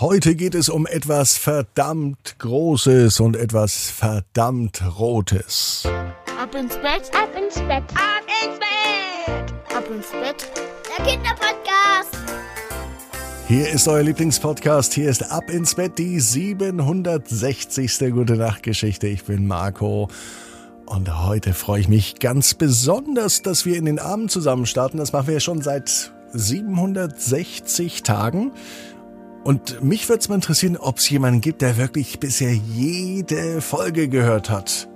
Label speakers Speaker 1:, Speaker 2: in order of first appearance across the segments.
Speaker 1: Heute geht es um etwas verdammt Großes und etwas verdammt Rotes.
Speaker 2: Ab ins Bett, ab ins Bett, ab ins Bett, ab ins Bett. Der Kinderpodcast.
Speaker 1: Hier ist euer Lieblingspodcast. Hier ist Ab ins Bett, die 760. Gute Nacht Geschichte. Ich bin Marco. Und heute freue ich mich ganz besonders, dass wir in den Abend zusammen starten. Das machen wir ja schon seit 760 Tagen. Und mich würde es mal interessieren, ob es jemanden gibt, der wirklich bisher jede Folge gehört hat.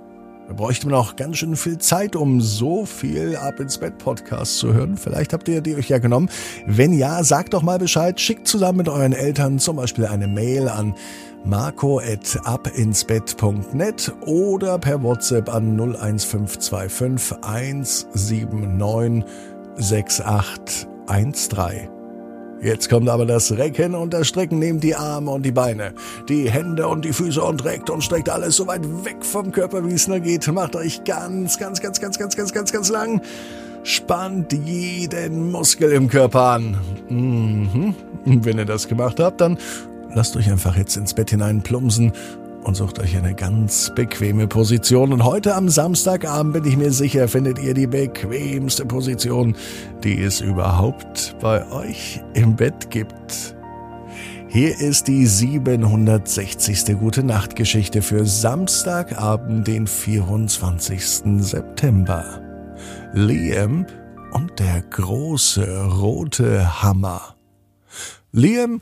Speaker 1: Da bräuchte man auch ganz schön viel Zeit, um so viel Ab ins Bett Podcast zu hören. Vielleicht habt ihr die euch ja genommen. Wenn ja, sagt doch mal Bescheid. Schickt zusammen mit euren Eltern zum Beispiel eine Mail an marco.abinsbett.net oder per WhatsApp an 01525 179 6813. Jetzt kommt aber das Recken und das Strecken. Nehmt die Arme und die Beine, die Hände und die Füße und reckt und streckt alles so weit weg vom Körper, wie es nur geht. Macht euch ganz, ganz, ganz, ganz, ganz, ganz, ganz, ganz lang. Spannt jeden Muskel im Körper an. Mhm. Wenn ihr das gemacht habt, dann lasst euch einfach jetzt ins Bett hinein plumpsen und sucht euch eine ganz bequeme Position. Und heute am Samstagabend bin ich mir sicher, findet ihr die bequemste Position, die es überhaupt bei euch im Bett gibt. Hier ist die 760. Gute Nacht Geschichte für Samstagabend, den 24. September. Liam und der große rote Hammer. Liam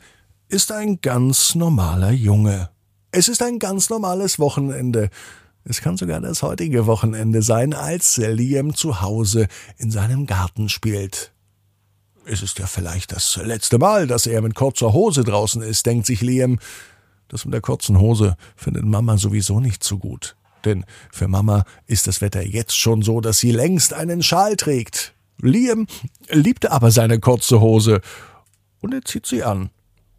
Speaker 1: ist ein ganz normaler Junge. Es ist ein ganz normales Wochenende. Es kann sogar das heutige Wochenende sein, als Liam zu Hause in seinem Garten spielt. Es ist ja vielleicht das letzte Mal, dass er mit kurzer Hose draußen ist, denkt sich Liam. Das mit der kurzen Hose findet Mama sowieso nicht so gut. Denn für Mama ist das Wetter jetzt schon so, dass sie längst einen Schal trägt. Liam liebte aber seine kurze Hose und er zieht sie an.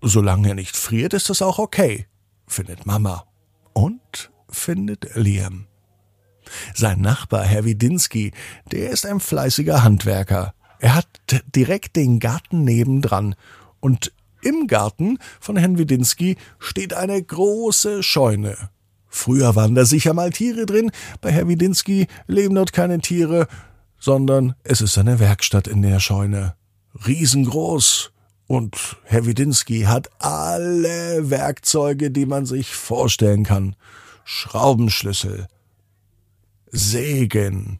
Speaker 1: Solange er nicht friert, ist das auch okay findet Mama und findet Liam. Sein Nachbar, Herr Widinski, der ist ein fleißiger Handwerker. Er hat direkt den Garten nebendran und im Garten von Herrn Widinski steht eine große Scheune. Früher waren da sicher mal Tiere drin, bei Herr Widinski leben dort keine Tiere, sondern es ist eine Werkstatt in der Scheune. Riesengroß, und Herr Widinski hat alle Werkzeuge, die man sich vorstellen kann. Schraubenschlüssel, Sägen,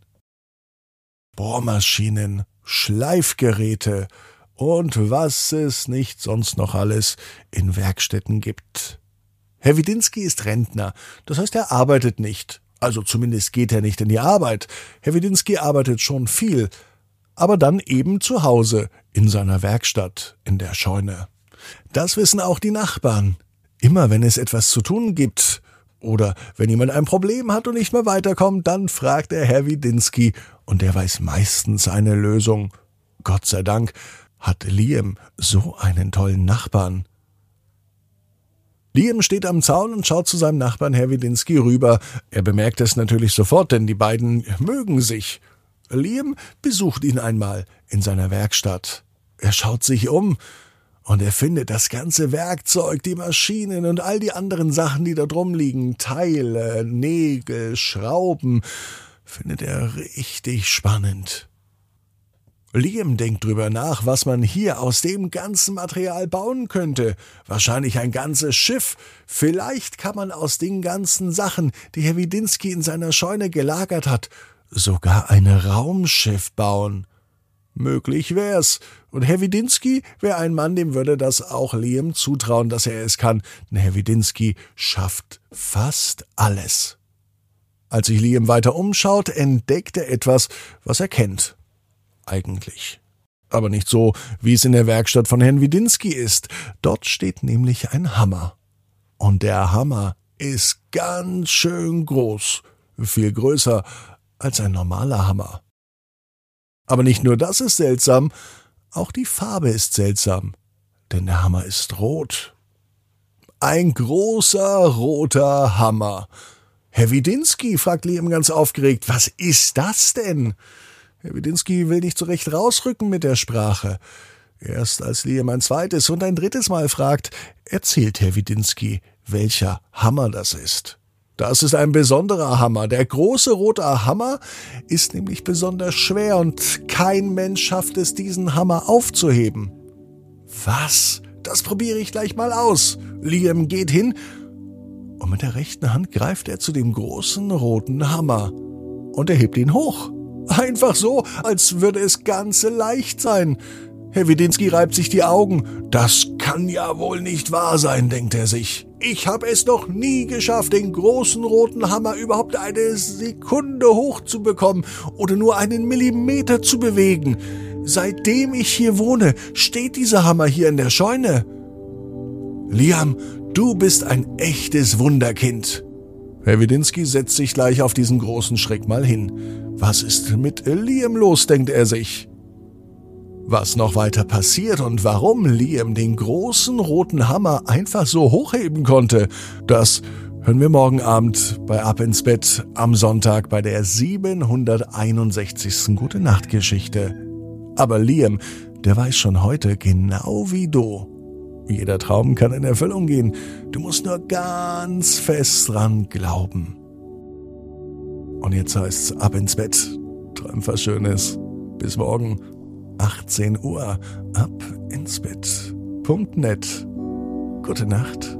Speaker 1: Bohrmaschinen, Schleifgeräte und was es nicht sonst noch alles in Werkstätten gibt. Herr Widinski ist Rentner, das heißt, er arbeitet nicht. Also zumindest geht er nicht in die Arbeit. Herr Widinski arbeitet schon viel, aber dann eben zu Hause, in seiner Werkstatt, in der Scheune. Das wissen auch die Nachbarn. Immer wenn es etwas zu tun gibt, oder wenn jemand ein Problem hat und nicht mehr weiterkommt, dann fragt er Herr Widinski, und der weiß meistens eine Lösung. Gott sei Dank hat Liam so einen tollen Nachbarn. Liam steht am Zaun und schaut zu seinem Nachbarn Herr Widinski rüber. Er bemerkt es natürlich sofort, denn die beiden mögen sich. Liam besucht ihn einmal in seiner Werkstatt. Er schaut sich um und er findet das ganze Werkzeug, die Maschinen und all die anderen Sachen, die da drum liegen, Teile, Nägel, Schrauben, findet er richtig spannend. Liam denkt drüber nach, was man hier aus dem ganzen Material bauen könnte. Wahrscheinlich ein ganzes Schiff. Vielleicht kann man aus den ganzen Sachen, die Herr Widinski in seiner Scheune gelagert hat, sogar ein Raumschiff bauen. Möglich wär's. Und Herr Widinski wäre ein Mann, dem würde das auch Liam zutrauen, dass er es kann. Denn Herr Widinski schafft fast alles. Als sich Liam weiter umschaut, entdeckt er etwas, was er kennt. Eigentlich. Aber nicht so, wie es in der Werkstatt von Herrn Widinski ist. Dort steht nämlich ein Hammer. Und der Hammer ist ganz schön groß. Viel größer als ein normaler Hammer. Aber nicht nur das ist seltsam, auch die Farbe ist seltsam, denn der Hammer ist rot. Ein großer roter Hammer. Herr Widinski, fragt Liam ganz aufgeregt, was ist das denn? Herr Widinski will nicht so recht rausrücken mit der Sprache. Erst als Liam ein zweites und ein drittes Mal fragt, erzählt Herr Widinski, welcher Hammer das ist. Das ist ein besonderer Hammer. Der große rote Hammer ist nämlich besonders schwer und kein Mensch schafft es, diesen Hammer aufzuheben. Was? Das probiere ich gleich mal aus. Liam geht hin und mit der rechten Hand greift er zu dem großen roten Hammer und er hebt ihn hoch. Einfach so, als würde es ganz leicht sein. Herr Widinski reibt sich die Augen. Das kann ja wohl nicht wahr sein, denkt er sich. Ich habe es noch nie geschafft, den großen roten Hammer überhaupt eine Sekunde hochzubekommen oder nur einen Millimeter zu bewegen. Seitdem ich hier wohne, steht dieser Hammer hier in der Scheune. Liam, du bist ein echtes Wunderkind. Herr Widinski setzt sich gleich auf diesen großen Schreck mal hin. Was ist mit Liam los, denkt er sich. Was noch weiter passiert und warum Liam den großen roten Hammer einfach so hochheben konnte, das hören wir morgen Abend bei Ab ins Bett am Sonntag bei der 761. Gute Nacht Geschichte. Aber Liam, der weiß schon heute genau wie du. Jeder Traum kann in Erfüllung gehen. Du musst nur ganz fest dran glauben. Und jetzt heißt's ab ins Bett. Träum was Schönes. Bis morgen. 18 Uhr ab ins Bett. Punkt net. Gute Nacht.